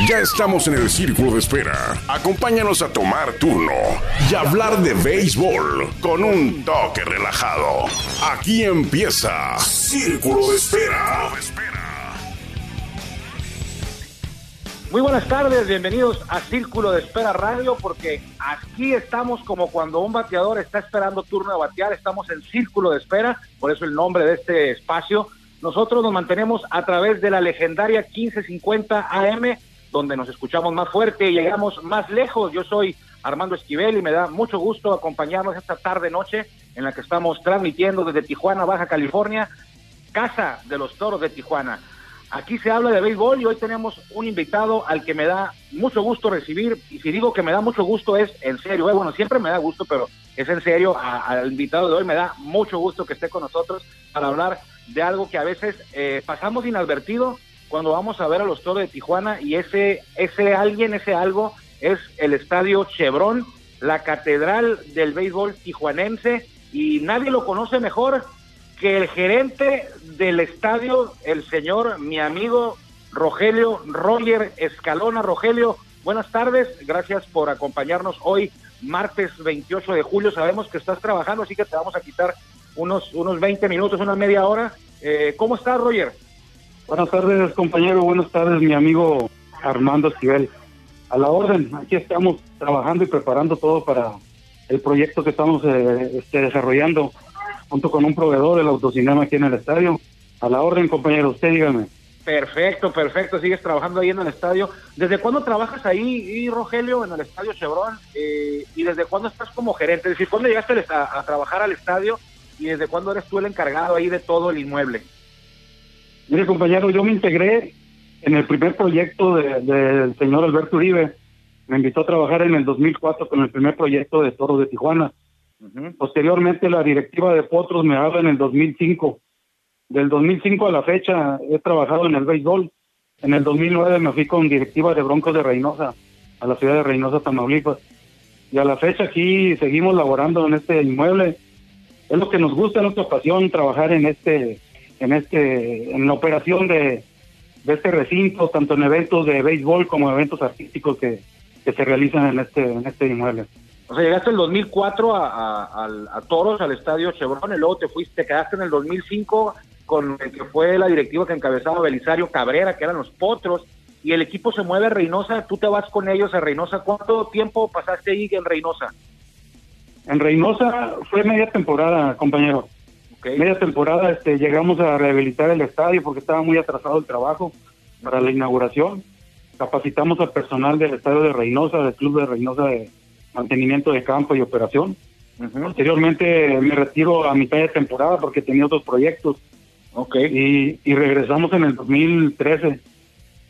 Ya estamos en el círculo de espera. Acompáñanos a tomar turno y hablar de béisbol con un toque relajado. Aquí empieza Círculo de Espera. Muy buenas tardes, bienvenidos a Círculo de Espera Radio, porque aquí estamos como cuando un bateador está esperando turno de batear, estamos en Círculo de Espera, por eso el nombre de este espacio. Nosotros nos mantenemos a través de la legendaria 1550 AM donde nos escuchamos más fuerte y llegamos más lejos. Yo soy Armando Esquivel y me da mucho gusto acompañarnos esta tarde noche en la que estamos transmitiendo desde Tijuana, Baja California, casa de los Toros de Tijuana. Aquí se habla de béisbol y hoy tenemos un invitado al que me da mucho gusto recibir. Y si digo que me da mucho gusto es en serio. Eh, bueno, siempre me da gusto, pero es en serio. al invitado de hoy me da mucho gusto que esté con nosotros para hablar de algo que a veces eh, pasamos inadvertido cuando vamos a ver a los Toros de Tijuana y ese, ese alguien, ese algo es el estadio Chevron, la catedral del béisbol tijuanense y nadie lo conoce mejor que el gerente del estadio, el señor, mi amigo Rogelio Roger Escalona. Rogelio, buenas tardes, gracias por acompañarnos hoy, martes 28 de julio. Sabemos que estás trabajando, así que te vamos a quitar unos, unos 20 minutos, una media hora. Eh, ¿Cómo estás, Roger? Buenas tardes, compañero. Buenas tardes, mi amigo Armando Esquivel. A la orden, aquí estamos trabajando y preparando todo para el proyecto que estamos eh, este, desarrollando junto con un proveedor del autocinema aquí en el estadio. A la orden, compañero, usted dígame. Perfecto, perfecto. Sigues trabajando ahí en el estadio. ¿Desde cuándo trabajas ahí, Rogelio, en el estadio Chevron? Eh, ¿Y desde cuándo estás como gerente? Es decir, ¿cuándo llegaste a, a trabajar al estadio? ¿Y desde cuándo eres tú el encargado ahí de todo el inmueble? Mire, compañero, yo me integré en el primer proyecto del señor Alberto Uribe. Me invitó a trabajar en el 2004 con el primer proyecto de Toros de Tijuana. Posteriormente, la directiva de Potros me habla en el 2005. Del 2005 a la fecha he trabajado en el béisbol. En el 2009 me fui con directiva de Broncos de Reynosa a la ciudad de Reynosa, Tamaulipas. Y a la fecha aquí seguimos laborando en este inmueble. Es lo que nos gusta, es nuestra pasión, trabajar en este en este en la operación de, este recinto, tanto en eventos de béisbol como eventos artísticos que, se realizan en este en este inmueble. O sea, llegaste en el 2004 a, a, Toros, al estadio Chevron, y luego te fuiste, te quedaste en el 2005 con el que fue la directiva que encabezaba Belisario Cabrera, que eran los Potros, y el equipo se mueve a Reynosa, tú te vas con ellos a Reynosa. ¿Cuánto tiempo pasaste ahí en Reynosa? En Reynosa fue media temporada, compañero. Media temporada este, llegamos a rehabilitar el estadio porque estaba muy atrasado el trabajo para la inauguración. Capacitamos al personal del estadio de Reynosa, del club de Reynosa de mantenimiento de campo y operación. Posteriormente me retiro a mitad de temporada porque tenía otros proyectos. Okay. Y, regresamos en el 2013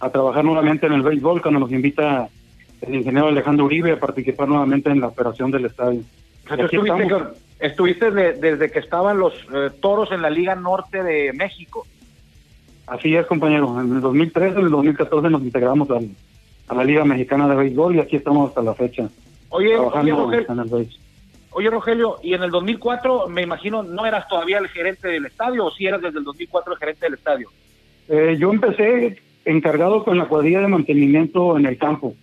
a trabajar nuevamente en el béisbol cuando nos invita el ingeniero Alejandro Uribe a participar nuevamente en la operación del estadio. Estuviste desde que estaban los eh, toros en la Liga Norte de México. Así es, compañero. En el 2013, en el 2014 nos integramos a la Liga Mexicana de Béisbol y aquí estamos hasta la fecha. Oye, oye, Rogelio, y en el 2004, me imagino, ¿no eras todavía el gerente del estadio o si sí eras desde el 2004 el gerente del estadio? Eh, yo empecé encargado con la cuadrilla de mantenimiento en el campo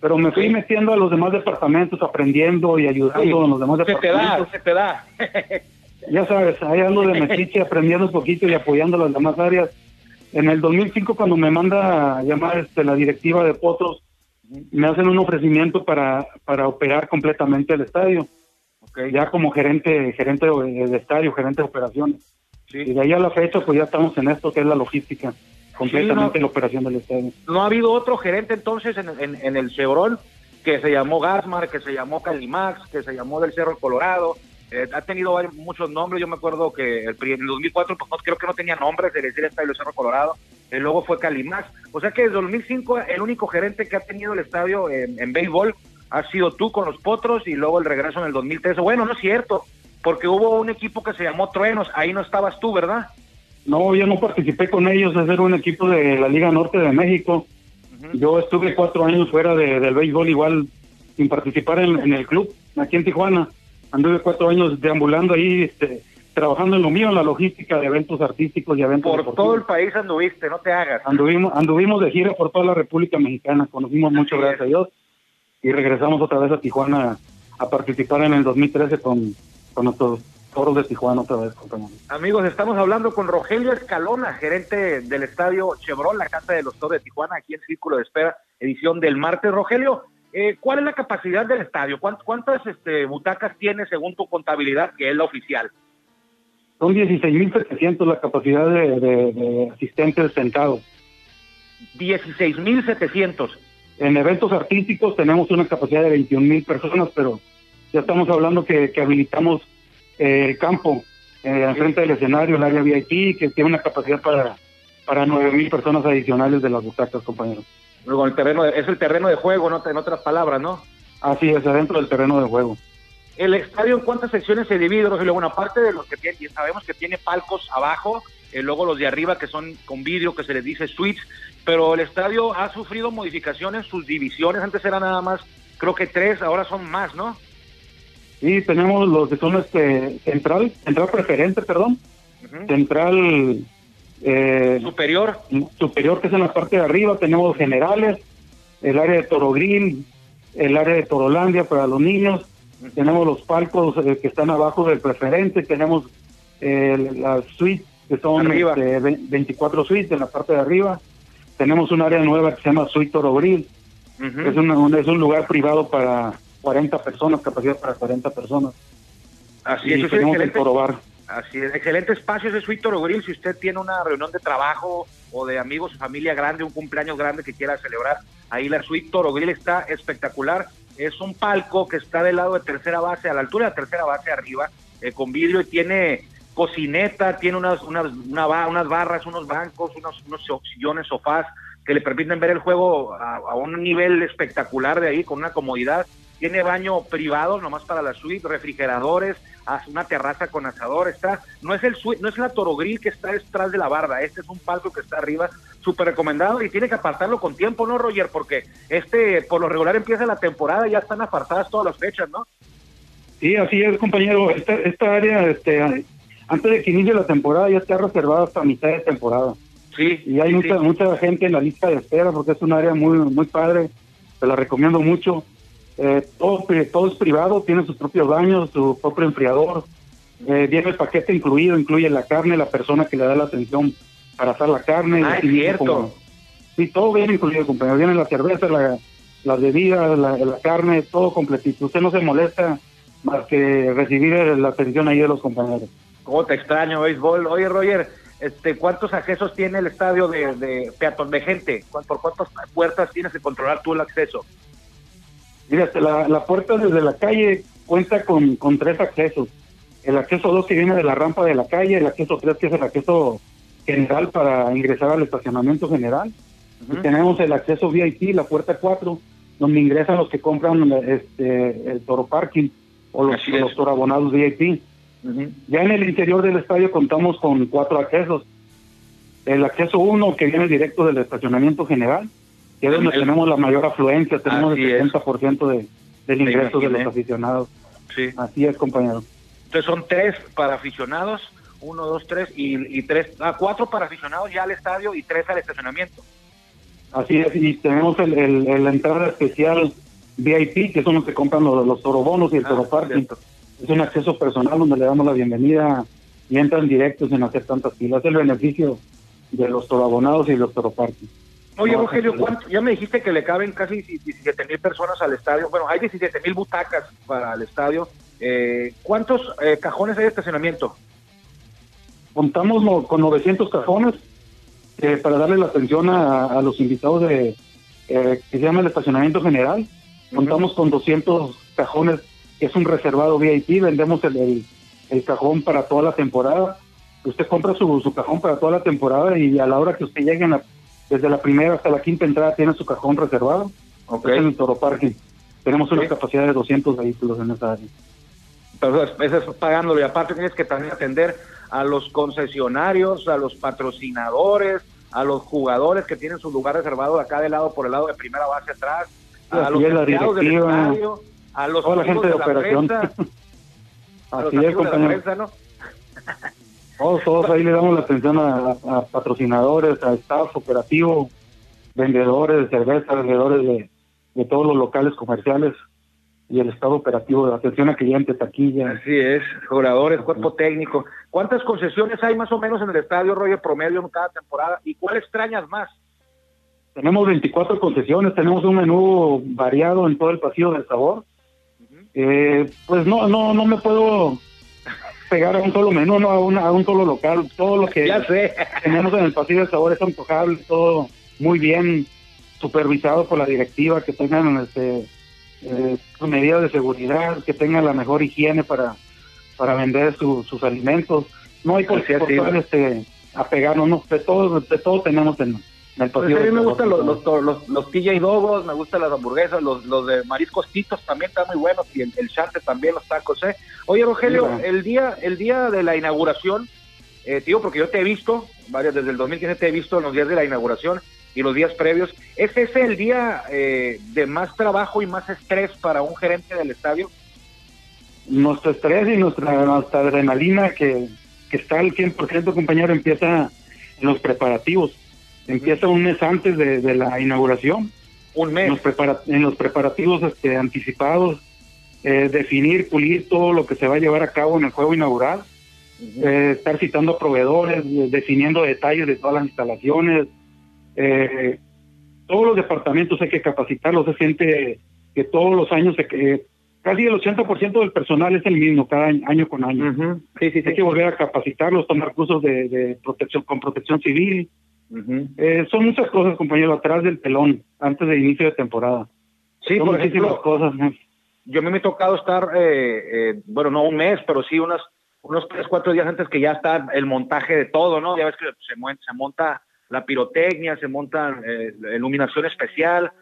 pero me fui metiendo a los demás departamentos, aprendiendo y ayudando a los demás departamentos. Se te da, se te da. ya sabes, ahí ando de metiche, aprendiendo un poquito y apoyando las demás áreas. En el 2005, cuando me manda a llamar este, la directiva de Potros, me hacen un ofrecimiento para, para operar completamente el estadio. Ya como gerente gerente de, estadio, gerente de operaciones. Y de ahí a la fecha, pues ya estamos en esto que es la logística completamente la operación del estadio. ¿No ha habido otro gerente entonces en, en, el Chevron que se llamó Gasmar, que se llamó Calimax, que se llamó del Cerro Colorado? Eh, ha tenido muchos nombres, yo me acuerdo que el, en el 2004 pues, creo que no tenía nombre, se decía el estadio del Cerro Colorado, y luego fue Calimax. O sea que desde 2005 el único gerente que ha tenido el estadio en, en béisbol ha sido tú con los Potros y luego el regreso en el 2013. Bueno, no es cierto, porque hubo un equipo que se llamó Truenos, ahí no estabas tú, ¿verdad? No, yo no participé con ellos, es ser un equipo de la Liga Norte de México. Yo estuve cuatro años fuera del béisbol, igual sin participar en, el club, aquí en Tijuana. Anduve cuatro años deambulando ahí, este, trabajando en lo mío, en la logística de eventos artísticos y eventos Por todo el país anduviste, no te hagas. Anduvimos, anduvimos de gira por toda la República Mexicana, conocimos mucho, gracias a Dios, y regresamos otra vez a Tijuana a participar en el 2013 con, con nuestros toros de Tijuana otra vez, Amigos, estamos hablando con Rogelio Escalona, gerente del estadio Chevron, la casa de los toros de Tijuana, aquí en Círculo de Espera, edición del martes. Rogelio, eh, ¿cuál es la capacidad del estadio? ¿Cuántas, este, butacas tiene según tu contabilidad, que es la oficial? Son 16.700 la capacidad de, asistentes sentados. 16.700. En eventos artísticos tenemos una capacidad de 21.000 personas, pero ya estamos hablando que, habilitamos el campo eh, enfrente del escenario, el área VIP, que tiene una capacidad para, para 9.000 personas adicionales de las butacas, compañeros. Luego el terreno es el terreno de juego, ¿no? en otras palabras, ¿no? Así es, adentro del terreno de juego. ¿El estadio en cuántas secciones se divide, Rogelio? Bueno, aparte de los que tiene, sabemos que tiene palcos abajo, eh, luego los de arriba que son con vidrio, que se les dice suites, pero el estadio ha sufrido modificaciones, sus divisiones, antes eran nada más, creo que tres, ahora son más, ¿no? Sí, tenemos los que son este, central, central preferente, perdón, central... Eh, superior. Superior, que es en la parte de arriba, tenemos generales, el área de Toro Grill, el área de Torolandia para los niños, tenemos los palcos eh, que están abajo del preferente, tenemos eh, las suites que son 24 este, suites en la parte de arriba, tenemos un área nueva que se llama Suite Toro es, un, es un lugar privado para 40 personas, capacidad para 40 personas. Así es, tenemos el Toro Así es, excelente espacio ese Suite Toro Si usted tiene una reunión de trabajo o de amigos, familia grande, un cumpleaños grande que quiera celebrar, ahí la Suite Toro está espectacular es un palco que está del lado de tercera base, a la altura de tercera base arriba, eh, con vidrio y tiene cocineta, tiene unas, unas, unas barras, unos bancos, unos, unos sillones, sofás que le permiten ver el juego a, un nivel espectacular de ahí, con una comodidad. Tiene baño privado, nomás para la suite, refrigeradores, una terraza con asador. Está, no es el no es la Toro Grill que está detrás de la barda, este es un palco que está arriba, súper recomendado y tiene que apartarlo con tiempo, ¿no, Roger? Porque este, por lo regular empieza la temporada, y ya están apartadas todas las fechas, ¿no? Sí, así es, compañero. Esta, esta área, este, antes de que inicie la temporada, ya está reservada hasta mitad de temporada. Sí. Y hay mucha, mucha gente en la lista de espera porque es un área muy, muy padre. Te la recomiendo mucho. Eh, todo, todo es privado, tiene sus propios baños, su propio enfriador. Eh, viene el paquete incluido, incluye la carne, la persona que le da la atención para hacer la carne. Ah, es cierto. sí, todo viene incluido, compañero. Viene la cerveza, la, las bebidas, la, la, carne, todo completito. Usted no se molesta más que recibir la atención ahí de los compañeros. ¿Cómo te extraño, béisbol? Oye, Roger, este, ¿cuántos accesos tiene el estadio de, de peatón de gente? ¿Por cuántas puertas tienes que controlar tú el acceso? Mira, la, la puerta desde la calle cuenta con, con tres accesos. El acceso 2 que viene de la rampa de la calle, el acceso 3 que es el acceso general para ingresar al estacionamiento general. Y tenemos el acceso VIP, la puerta 4, donde ingresan los que compran este, el toro parking o los, los toro abonados VIP. Ya en el interior del estadio contamos con cuatro accesos. El acceso 1 que viene directo del estacionamiento general, que es donde tenemos la mayor afluencia, tenemos el 70% de, del ingreso de los aficionados. Sí. Así es, compañero. Entonces son tres para aficionados, uno, dos, tres, y, tres, ah, cuatro para aficionados ya al estadio y tres al estacionamiento. Así es, y tenemos el, la entrada especial VIP, que son los que compran los, los torobonos y el ah, toro parking. Es un acceso personal donde le damos la bienvenida y entran directos sin hacer tantas filas. Es el beneficio de los toroabonados y los toroparking. Oye, Rogelio, ya me dijiste que le caben casi 17 mil personas al estadio. Bueno, hay 17 mil butacas para el estadio. Eh, ¿Cuántos eh, cajones hay de estacionamiento? Contamos con 900 cajones eh, para darle la atención a, los invitados de que se llama el estacionamiento general. Contamos con 200 cajones, que es un reservado VIP. Vendemos el, el, cajón para toda la temporada. Usted compra su, su, cajón para toda la temporada y a la hora que usted llegue en la desde la primera hasta la quinta entrada tiene su cajón reservado. Okay. Es en el Toro Parking. Tenemos una capacidad de 200 vehículos en esa área. Entonces, eso es pagándolo y aparte tienes que también atender a los concesionarios, a los patrocinadores, a los jugadores que tienen su lugar reservado acá de lado por el lado de primera base atrás, a los empleados del a los toda la gente de, operación. a los es, compañero. ¿no? Todos, todos ahí le damos la atención a, patrocinadores, a staff operativo, vendedores de cerveza, vendedores de, todos los locales comerciales y el estado operativo de atención a clientes, taquilla. Así es, jugadores, cuerpo técnico. ¿Cuántas concesiones hay más o menos en el estadio Roger promedio en cada temporada? ¿Y cuál extrañas más? Tenemos 24 concesiones, tenemos un menú variado en todo el pasillo del sabor. eh, pues no, no, no me puedo pegar a un solo menú, no a, a un solo local. Todo lo que tenemos en el pasillo del sabor es antojable, todo muy bien supervisado por la directiva, que tengan este, eh, medidas de seguridad, que tengan la mejor higiene para, para vender sus alimentos. No hay por qué este, apegarnos, no, de todo, de todo tenemos en, pues a mí me gustan los, los, los, los, TJ Dogos, me gustan las hamburguesas, los, los de mariscos titos también están muy buenos y el, el chante también, los tacos, ¿eh? Oye, Rogelio, el día el día de la inauguración, eh, tío, porque yo te he visto, varias, desde el 2015 te he visto en los días de la inauguración y los días previos, ¿es ese el día eh, de más trabajo y más estrés para un gerente del estadio? Nuestro estrés y nuestra, nuestra adrenalina que, que está al 100%, compañero, empieza en los preparativos Empieza un mes antes de, la inauguración. Un mes. En los, preparativos este, anticipados, eh, definir, pulir todo lo que se va a llevar a cabo en el juego inaugural, eh, estar citando proveedores, definiendo detalles de todas las instalaciones. Eh, todos los departamentos hay que capacitarlos, es gente que todos los años, se, casi el 80% del personal es el mismo cada año, con año. sí, sí, Hay que volver a capacitarlos, tomar cursos de, de protección con protección civil, eh, son muchas cosas, compañero, atrás del telón, antes del inicio de temporada. Sí, por ejemplo, cosas. Yo me he tocado estar, eh, eh, bueno, no un mes, pero sí unos, unos tres, cuatro días antes que ya está el montaje de todo, ¿no? Ya ves que se, se monta la pirotecnia, se monta iluminación especial,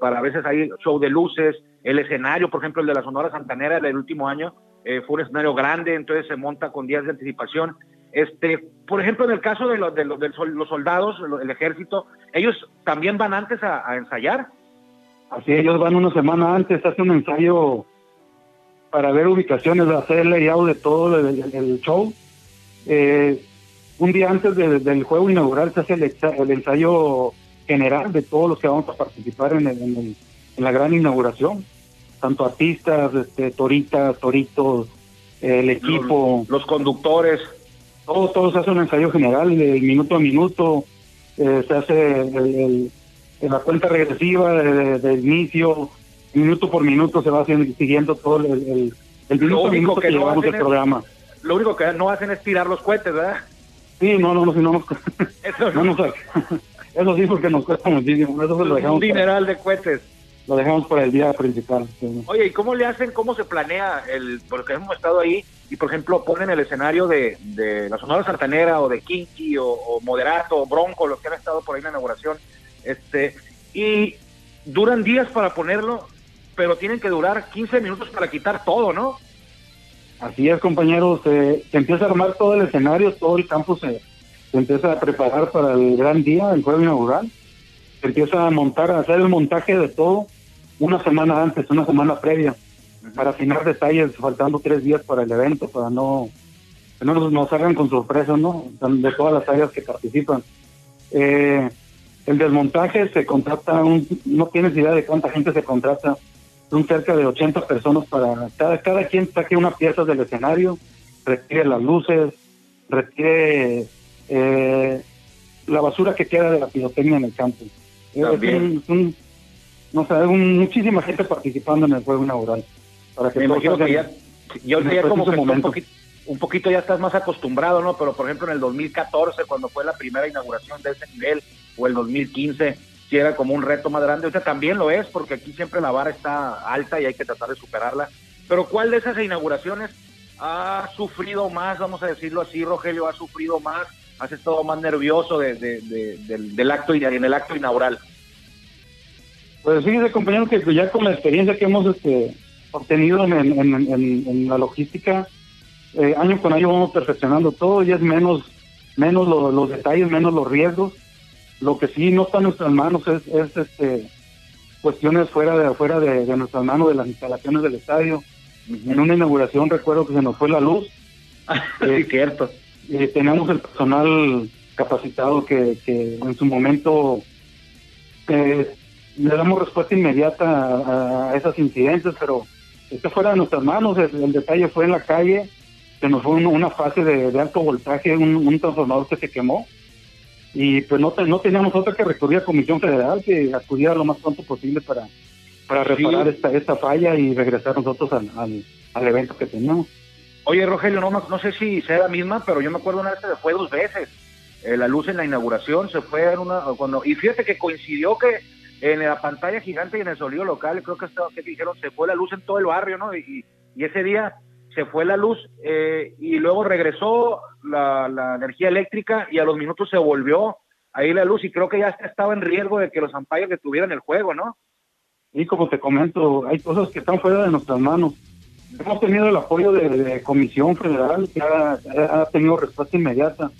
para a veces hay show de luces, el escenario, por ejemplo, el de la Sonora Santanera del último año, fue un escenario grande, entonces se monta con días de anticipación. Este, por ejemplo, en el caso de, los, de, los, soldados, el ejército, ellos también van antes a, ensayar. Así, ellos van una semana antes, hacen un ensayo para ver ubicaciones, hacer el layout de todo el, show. Eh, un día antes del juego inaugural se hace el, ensayo general de todos los que vamos a participar en, la gran inauguración, tanto artistas, este, toritas, toritos, el equipo. los conductores todo, todo se hace un ensayo general, de minuto a minuto, eh, se hace el, la cuenta regresiva de, inicio, minuto por minuto se va haciendo, siguiendo todo el, el, minuto a minuto que, llevamos el programa. lo único que no hacen es tirar los cohetes, ¿verdad? Sí, no, no, no, si no nos, eso, no eso sí porque nos cuesta muchísimo, eso se lo dejamos. Un dineral de cohetes lo dejamos para el día principal. Oye, ¿y cómo le hacen, cómo se planea el, porque hemos estado ahí y por ejemplo ponen el escenario de, de la Sonora Santanera o de Kinky o, Moderato o Bronco, los que han estado por ahí en la inauguración, este, y duran días para ponerlo, pero tienen que durar 15 minutos para quitar todo, ¿no? Así es, compañeros, se, empieza a armar todo el escenario, todo el campo se, se empieza a preparar para el gran día, el juego inaugural se empieza a montar, a hacer el montaje de todo una semana antes, una semana previa, para afinar detalles, faltando tres días para el evento, para no que no nos, hagan con sorpresa, ¿no? De todas las áreas que participan. Eh, el desmontaje se contrata, un, no tienes idea de cuánta gente se contrata, son cerca de 80 personas para cada, cada quien saque una pieza del escenario, requiere las luces, requiere eh, la basura que queda de la pirotecnia en el campo. También. un, no sé, muchísima gente participando en el juego inaugural. Para que Me imagino que ya, yo ya como que un poquito, un poquito ya estás más acostumbrado, ¿no? Pero por ejemplo en el 2014, cuando fue la primera inauguración de ese nivel, o el 2015, sí era como un reto más grande. Ahorita también lo es, porque aquí siempre la vara está alta y hay que tratar de superarla. Pero ¿cuál de esas inauguraciones ha sufrido más, vamos a decirlo así, Rogelio, ha sufrido más, has estado más nervioso de, del, del, acto en el acto inaugural? Pues fíjese, compañero, que ya con la experiencia que hemos este, obtenido en, la logística, eh, año con año vamos perfeccionando todo y es menos, menos los detalles, menos los riesgos. Lo que sí no está en nuestras manos es, este, cuestiones fuera de fuera de, nuestras manos, de las instalaciones del estadio. En una inauguración recuerdo que se nos fue la luz. sí, cierto. eh, tenemos el personal capacitado que, que en su momento eh, le damos respuesta inmediata a, esos incidentes, pero esto fuera de nuestras manos, el, detalle fue en la calle, que nos fue una fase de, alto voltaje, un, transformador que se quemó, y pues no, no teníamos otra que recurrir a Comisión Federal, que acudiera lo más pronto posible para, para reparar esta, esta falla y regresar nosotros al, al, evento que teníamos. Oye, Rogelio, no, no sé si sea la misma, pero yo me acuerdo una vez que se fue dos veces. Eh, la luz en la inauguración se fue en una. cuando Y fíjate que coincidió que en la pantalla gigante y en el sonido local, creo que, que dijeron, se fue la luz en todo el barrio, ¿no? Y, ese día se fue la luz eh, y luego regresó la, la, energía eléctrica y a los minutos se volvió ahí la luz y creo que ya estaba en riesgo de que los ampayos detuvieran el juego, ¿no? Y como te comento, hay cosas que están fuera de nuestras manos. Hemos tenido el apoyo de, Comisión Federal que ha, tenido respuesta inmediata.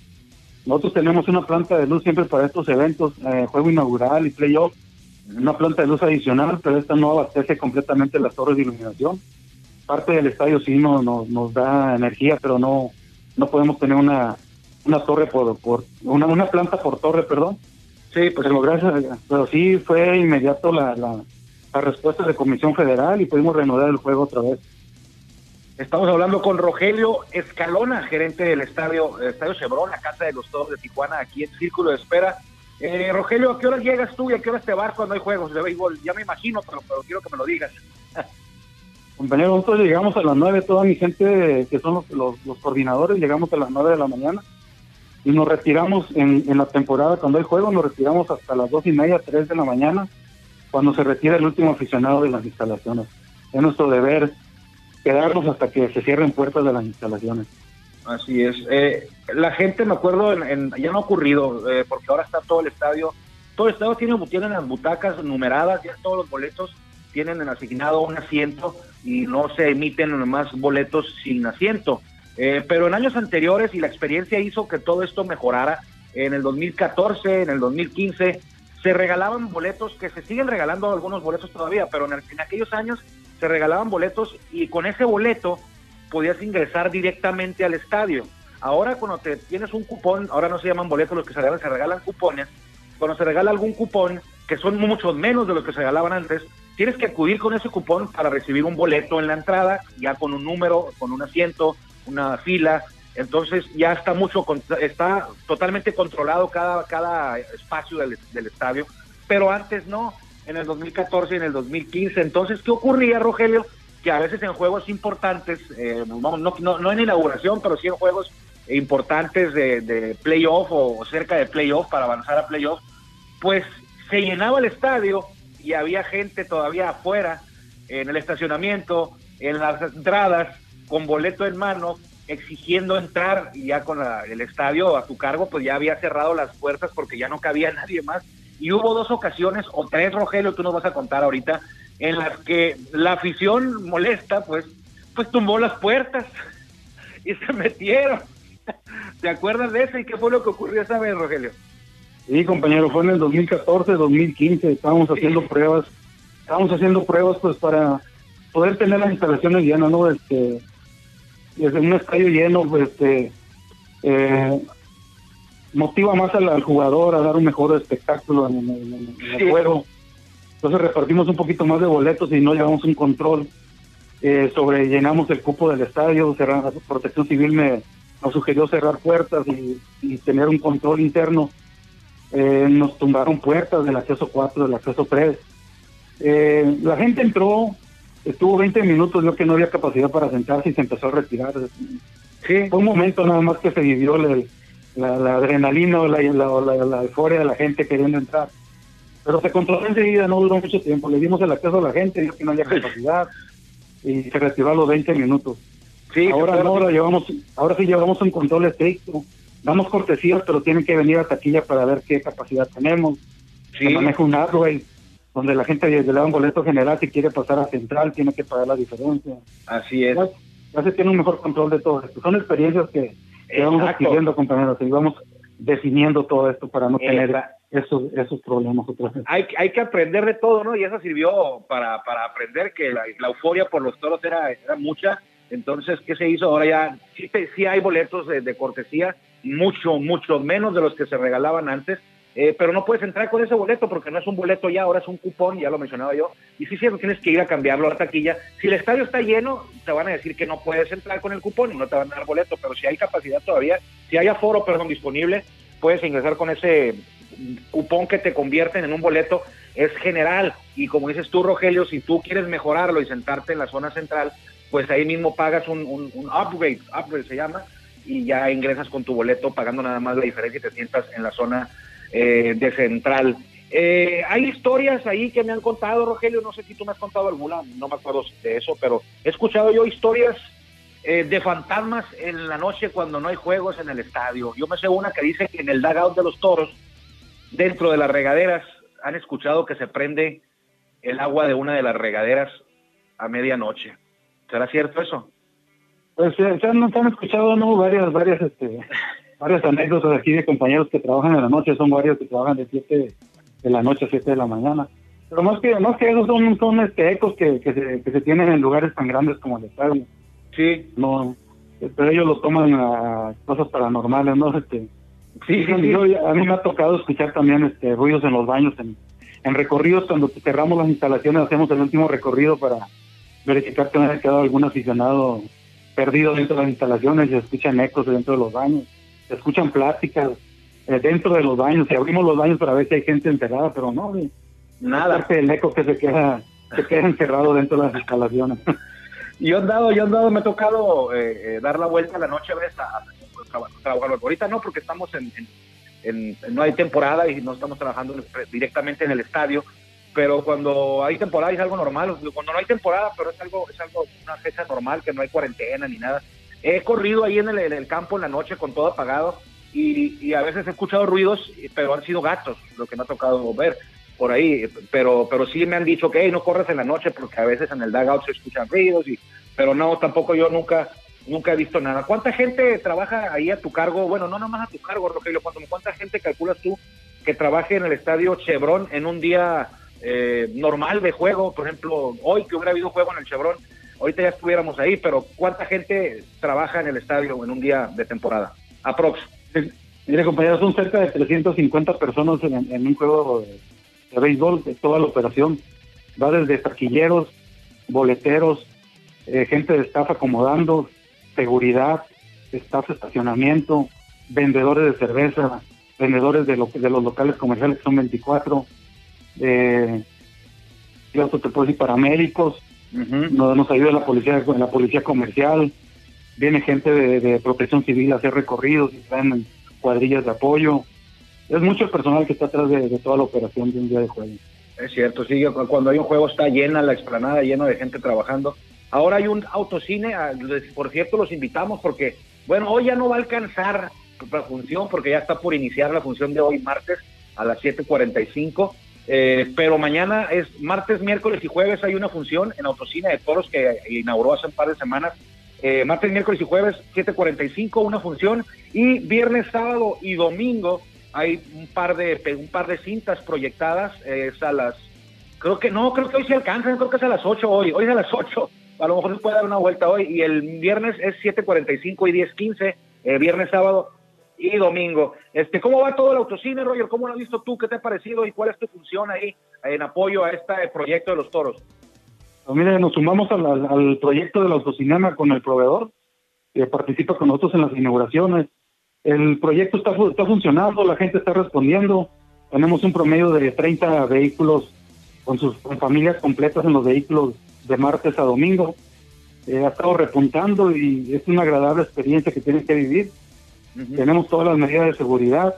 Nosotros tenemos una planta de luz siempre para estos eventos, eh, juego inaugural y playoff, una planta de luz adicional, pero esta no abastece completamente las torres de iluminación. Parte del estadio sí no, nos da energía, pero no no podemos tener una una torre por, por una, una planta por torre, perdón. Sí, pues pero gracias, pero sí fue inmediato la, la, la respuesta de Comisión Federal y pudimos reanudar el juego otra vez. Estamos hablando con Rogelio Escalona, gerente del estadio, estadio Chevron, la casa de los toros de Tijuana, aquí en Círculo de Espera. Eh, Rogelio, ¿a qué hora llegas tú y a qué hora te vas cuando hay juegos de béisbol? Ya me imagino, pero, quiero que me lo digas. Compañero, nosotros llegamos a las nueve, toda mi gente que son los, coordinadores, llegamos a las nueve de la mañana y nos retiramos en, en la temporada, cuando hay juegos, nos retiramos hasta las dos y media, tres de la mañana cuando se retira el último aficionado de las instalaciones. Es nuestro deber quedarnos hasta que se cierren puertas de las instalaciones. Así es. Eh, la gente, me acuerdo, en, ya no ha ocurrido, eh, porque ahora está todo el estadio, todo el estadio tiene, tienen las butacas numeradas, ya todos los boletos tienen asignado un asiento y no se emiten más boletos sin asiento. Eh, pero en años anteriores y la experiencia hizo que todo esto mejorara. En el 2014, en el 2015, se regalaban boletos, que se siguen regalando algunos boletos todavía, pero en, aquellos años se regalaban boletos y con ese boleto podías ingresar directamente al estadio. Ahora cuando te tienes un cupón, ahora no se llaman boletos los que se regalan, se regalan cupones. Cuando se regala algún cupón, que son muchos menos de los que se regalaban antes, tienes que acudir con ese cupón para recibir un boleto en la entrada, ya con un número, con un asiento, una fila, entonces ya está mucho, está totalmente controlado cada, cada espacio del, estadio, pero antes no, en el 2014 y en el 2015. Entonces, ¿qué ocurría, Rogelio? Que a veces en juegos importantes, eh, no, no, en inauguración, pero sí en juegos importantes de, de playoff o cerca de playoff para avanzar a playoff, pues se llenaba el estadio y había gente todavía afuera, en el estacionamiento, en las entradas, con boleto en mano, exigiendo entrar y ya con el estadio a tu cargo, pues ya había cerrado las puertas porque ya no cabía nadie más. Y hubo dos ocasiones, o tres, Rogelio, tú nos vas a contar ahorita, en las que la afición molesta, pues, pues tumbó las puertas y se metieron. ¿Te acuerdas de eso y qué fue lo que ocurrió esa vez, Rogelio? Sí, compañero, fue en el 2014, 2015, estábamos haciendo pruebas, estábamos haciendo pruebas pues para poder tener las instalaciones llenas, ¿no? Este, desde un estadio lleno, pues, este, eh, motiva más al, jugador a dar un mejor espectáculo en, el juego. Entonces repartimos un poquito más de boletos y no llevamos un control. Eh, sobre llenamos el cupo del estadio, cerrar, Protección Civil me nos sugirió cerrar puertas y, tener un control interno. Eh, nos tumbaron puertas del acceso 4, del acceso 3. Eh, la gente entró, estuvo 20 minutos, yo que no había capacidad para sentarse y se empezó a retirar. Sí. Fue un momento nada más que se vivió la, la, adrenalina o la, la, euforia de la gente queriendo entrar. Pero se controló enseguida, no duró mucho tiempo. Le dimos el acceso a la gente, dijo que no había capacidad y se retiró a los 20 minutos. Sí, ahora no, ahora, llevamos, ahora sí llevamos un control estricto. Damos cortesías, pero tienen que venir a taquilla para ver qué capacidad tenemos. Sí. Se maneja un hardware donde la gente le da un boleto general, si quiere pasar a central, tiene que pagar la diferencia. Así es. Ya, se tiene un mejor control de todo esto. Son experiencias que, vamos adquiriendo, compañeros, y vamos definiendo todo esto para no tener esos, esos problemas otra vez. Hay, hay que aprender de todo, ¿no? Y eso sirvió para, para aprender que la, euforia por los toros era, era mucha. Entonces, ¿qué se hizo? Ahora ya sí, sí hay boletos de, cortesía, mucho, mucho menos de los que se regalaban antes, eh, pero no puedes entrar con ese boleto porque no es un boleto ya, ahora es un cupón, ya lo mencionaba yo, y sí, sí, tienes que ir a cambiarlo a la taquilla. Si el estadio está lleno, te van a decir que no puedes entrar con el cupón y no te van a dar boleto, pero si hay capacidad todavía, si hay aforo, perdón, disponible, puedes ingresar con ese cupón que te convierten en un boleto es general y como dices tú Rogelio, si tú quieres mejorarlo y sentarte en la zona central, pues ahí mismo pagas un, upgrade, upgrade se llama, y ya ingresas con tu boleto pagando nada más la diferencia y te sientas en la zona eh, de central. Eh, hay historias ahí que me han contado, Rogelio, no sé si tú me has contado alguna, no me acuerdo de eso, pero he escuchado yo historias eh, de fantasmas en la noche cuando no hay juegos en el estadio. Yo me sé una que dice que en el dugout de los toros, dentro de las regaderas, han escuchado que se prende el agua de una de las regaderas a medianoche. ¿Será cierto eso? Pues eh, se han, han escuchado ¿no? varias, varias, este, varias anécdotas aquí de compañeros que trabajan en la noche, son varios que trabajan de 7 de la noche a 7 de la mañana. Pero más que, más que eso son, son este, ecos que, que, se, que se tienen en lugares tan grandes como el estadio. Sí. No, pero ellos lo toman a cosas paranormales, ¿no? Este, sí, sí, a mí me ha tocado escuchar también este ruidos en los baños, en, en recorridos, cuando cerramos las instalaciones, hacemos el último recorrido para verificar que no haya quedado algún aficionado perdido dentro de las instalaciones, se escuchan ecos dentro de los baños, se escuchan pláticas eh, dentro de los baños, y abrimos los baños para ver si hay gente enterrada, pero no, nada. el eco que se queda, se queda encerrado dentro de las instalaciones. yo he andado, yo he andado, me ha tocado eh, eh, dar la vuelta a la noche a veces a, trabajar. Ahorita no, porque estamos en, no hay temporada y no estamos trabajando directamente en el estadio, pero cuando hay temporada es algo normal. Cuando no hay temporada, pero es algo, es algo, una fecha normal, que no hay cuarentena ni nada. He corrido ahí en el, en el campo en la noche con todo apagado y, y, a veces he escuchado ruidos, pero han sido gatos, lo que me ha tocado ver por ahí, pero pero sí me han dicho que no corres en la noche porque a veces en el dugout se escuchan ruidos, y, pero no, tampoco yo nunca nunca he visto nada. ¿Cuánta gente trabaja ahí a tu cargo? Bueno, no nomás a tu cargo, Rogelio, ¿cuánta gente calculas tú que trabaje en el estadio Chevron en un día eh, normal de juego? Por ejemplo, hoy que hubiera habido juego en el Chevron, ahorita ya estuviéramos ahí, pero ¿cuánta gente trabaja en el estadio en un día de temporada? Aprox. Mire, compañeros, son cerca de 350 personas en, un juego de, béisbol, de toda la operación. Va desde taquilleros, boleteros, eh, gente de staff acomodando, seguridad, staff de estacionamiento, vendedores de cerveza, vendedores de, de los locales comerciales que son 24, eh, yo te puedo decir paramédicos, nos, nos ayuda la policía, la policía comercial, viene gente de, protección civil a hacer recorridos y traen cuadrillas de apoyo. Es mucho el personal que está atrás de, de toda la operación de un día de juego. Es cierto, sí, cuando hay un juego está llena la explanada, llena de gente trabajando Ahora hay un autocine, ah, por cierto los invitamos porque, bueno, hoy ya no va a alcanzar la función porque ya está por iniciar la función de hoy martes a las 7.45, eh, pero mañana es martes, miércoles y jueves hay una función en Autocine de Toros que inauguró hace un par de semanas. Eh, martes, miércoles y jueves 7.45 una función. Y viernes, sábado y domingo hay un par de un par de cintas proyectadas. Es a las creo que no creo que hoy se alcanzan creo que es a las 8 hoy hoy es a las 8 a lo mejor se puede dar una vuelta hoy. Y el viernes es 7.45 y 10.15, eh, viernes, sábado y domingo. Este, ¿Cómo va todo el autocine, Roger? ¿Cómo lo has visto tú? ¿Qué te ha parecido y cuál es tu función ahí en apoyo a este proyecto de los toros? Pues mire, nos sumamos al, proyecto del autocinema con el proveedor, que participa con nosotros en las inauguraciones. El proyecto está, está funcionando, la gente está respondiendo. Tenemos un promedio de 30 vehículos con sus familias completas en los vehículos de martes a domingo. Eh, ha estado repuntando y es una agradable experiencia que tienen que vivir. Tenemos todas las medidas de seguridad,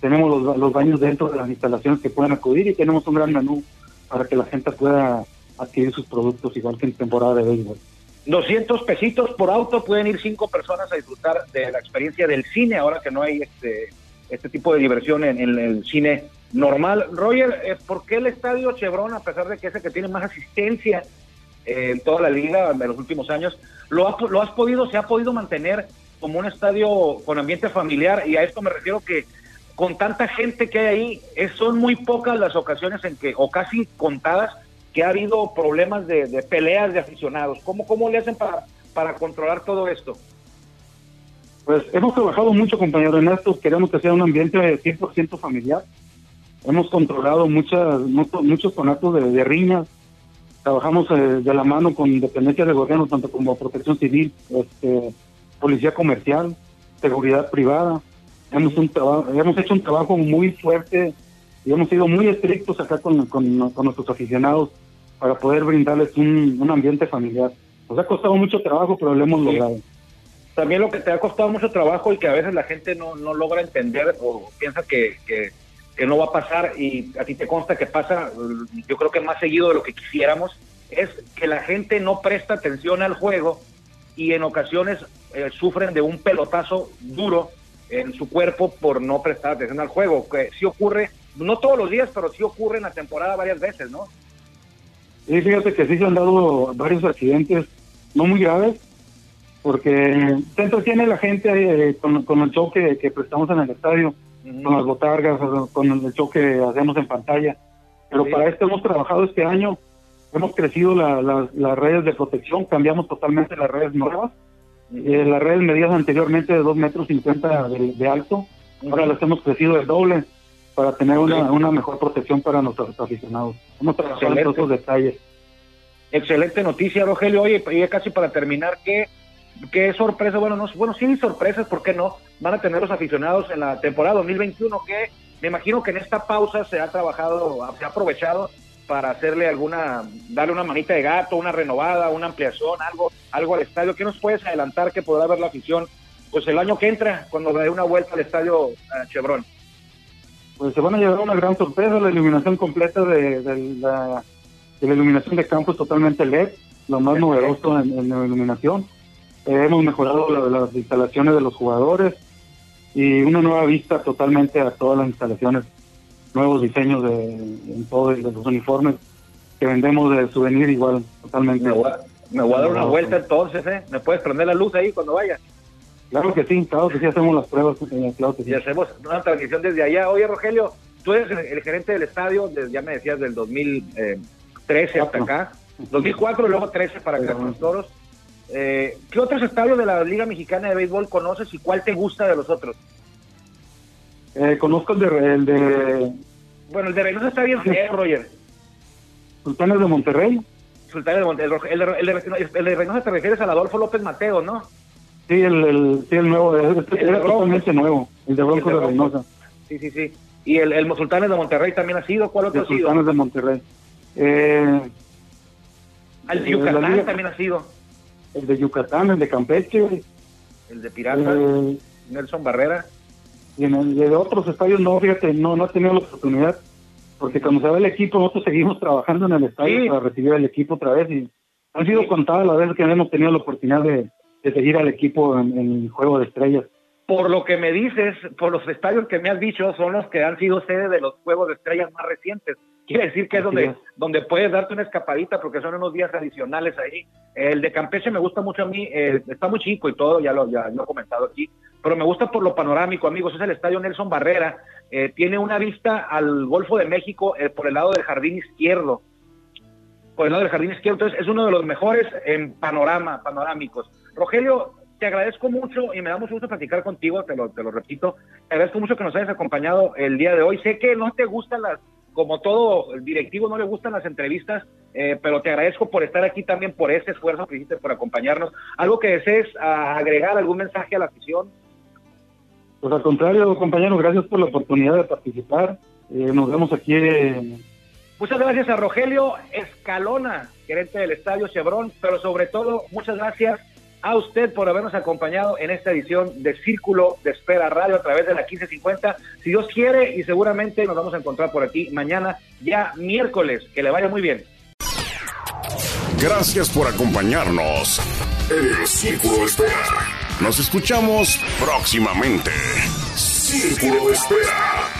tenemos los, los, baños dentro de las instalaciones que pueden acudir y tenemos un gran menú para que la gente pueda adquirir sus productos igual que en temporada de béisbol. 200 pesitos por auto, pueden ir cinco personas a disfrutar de la experiencia del cine, ahora que no hay este, este tipo de diversión en, el cine normal. Roger, eh, ¿por qué el estadio Chevron, a pesar de que es el que tiene más asistencia en toda la liga en los últimos años, lo, lo has podido, se ha podido mantener como un estadio con ambiente familiar y a esto me refiero que con tanta gente que hay ahí, son muy pocas las ocasiones en que, o casi contadas, que ha habido problemas de, peleas de aficionados. ¿Cómo, ¿Cómo le hacen para, para controlar todo esto? Pues hemos trabajado mucho, compañero, en esto. Queremos que sea un ambiente 100% familiar. Hemos controlado muchas, muchos, muchos conatos de, de riñas. Trabajamos eh, de la mano con dependencias de gobierno, tanto como protección civil, este, policía comercial, seguridad privada. Hemos, un hemos hecho un trabajo muy fuerte y hemos sido muy estrictos acá con, con, nuestros aficionados para poder brindarles un, un, ambiente familiar. Nos ha costado mucho trabajo, pero lo hemos logrado. También lo que te ha costado mucho trabajo y que a veces la gente no, no logra entender o piensa que, que, que no va a pasar y a ti te consta que pasa, yo creo que más seguido de lo que quisiéramos, es que la gente no presta atención al juego y en ocasiones eh, sufren de un pelotazo duro en su cuerpo por no prestar atención al juego, que sí ocurre, no todos los días, pero sí ocurre en la temporada varias veces, ¿no? Sí, fíjate que sí se han dado varios accidentes, no muy graves, porque se entretiene la gente eh, con, el choque que prestamos en el estadio, con las botargas, con el choque que hacemos en pantalla. Pero para esto hemos trabajado este año, hemos crecido las redes de protección, cambiamos totalmente las redes nuevas eh, las redes medidas anteriormente de 2 metros 50 de, alto, ahora las hemos crecido el doble para tener una, una mejor protección para nuestros aficionados. Hemos trabajado en todos detalles. Excelente noticia, Rogelio. Oye, y casi para terminar, ¿qué, qué sorpresa? Bueno, no, bueno, sí sorpresas, ¿por qué no? Van a tener los aficionados en la temporada 2021 que me imagino que en esta pausa se ha trabajado, se ha aprovechado para hacerle alguna, darle una manita de gato, una renovada, una ampliación, algo, algo al estadio. ¿Qué nos puedes adelantar que podrá ver la afición? Pues el año que entra, cuando dé una vuelta al estadio Chevron. Pues se van a llevar una gran sorpresa, la iluminación completa de, la, iluminación de campo es totalmente LED, lo más novedoso en, la iluminación. Eh, hemos mejorado las instalaciones de los jugadores y una nueva vista totalmente a todas las instalaciones nuevos diseños de, en todos los uniformes que vendemos de souvenir igual, totalmente. Me voy, a, dar una vuelta entonces, ¿eh? ¿Me puedes prender la luz ahí cuando vaya? Claro que sí, claro que sí, hacemos las pruebas, claro Y hacemos una transmisión desde allá. Oye, Rogelio, tú eres el, gerente del estadio, desde, ya me decías, del 2013 hasta acá. 2004, luego 13 para con los toros. Eh, ¿Qué otros estadios de la Liga Mexicana de Béisbol conoces y cuál te gusta de los otros? Eh, conozco el de, el de... Bueno, el de Reynosa está bien feo, Roger. Sultanes de Monterrey. Sultanes de Monterrey. El, de, el, de, Reynosa te refieres a Adolfo López Mateo, ¿no? Sí, el, el, sí, el nuevo, era totalmente nuevo, el de Bronco de, Reynosa. Sí, sí, sí. ¿Y el, el Sultanes de Monterrey también ha sido? ¿Cuál otro ha sido? Sultanes de Monterrey. Eh, el de Yucatán también ha sido. El de Yucatán, el de Campeche. El de Piratas, eh, Nelson Barrera y en el de otros estadios no, fíjate, no, no he tenido la oportunidad, porque cuando se va el equipo, nosotros seguimos trabajando en el estadio para recibir al equipo otra vez y han sido contadas las veces que hemos tenido la oportunidad de, seguir al equipo en, el juego de estrellas. Por lo que me dices, por los estadios que me has dicho, son los que han sido sede de los juegos de estrellas más recientes. Quiere decir que es donde, donde puedes darte una escapadita porque son unos días adicionales ahí. El de Campeche me gusta mucho a mí, eh, está muy chico y todo, ya lo, ya lo he comentado aquí, pero me gusta por lo panorámico, amigos. Es el estadio Nelson Barrera. Eh, tiene una vista al Golfo de México eh, por el lado del jardín izquierdo. Por el lado del jardín izquierdo. Entonces, es uno de los mejores en panorama, panorámicos. Rogelio, te agradezco mucho y me da mucho gusto platicar contigo, te lo, te lo repito. Te agradezco mucho que nos hayas acompañado el día de hoy. Sé que no te gustan las, como todo el directivo, no le gustan las entrevistas, eh, pero te agradezco por estar aquí también, por ese esfuerzo que hiciste por acompañarnos. ¿Algo que desees agregar, algún mensaje a la afición? Pues al contrario, compañero, gracias por la oportunidad de participar. Eh, nos vemos aquí. Muchas gracias a Rogelio Escalona, gerente del Estadio Chevron, pero sobre todo, muchas gracias a usted por habernos acompañado en esta edición de Círculo de Espera Radio a través de la 1550. Si Dios quiere, y seguramente nos vamos a encontrar por aquí mañana, ya miércoles. Que le vaya muy bien. Gracias por acompañarnos en el Círculo de Espera. Nos escuchamos próximamente. Círculo de Espera.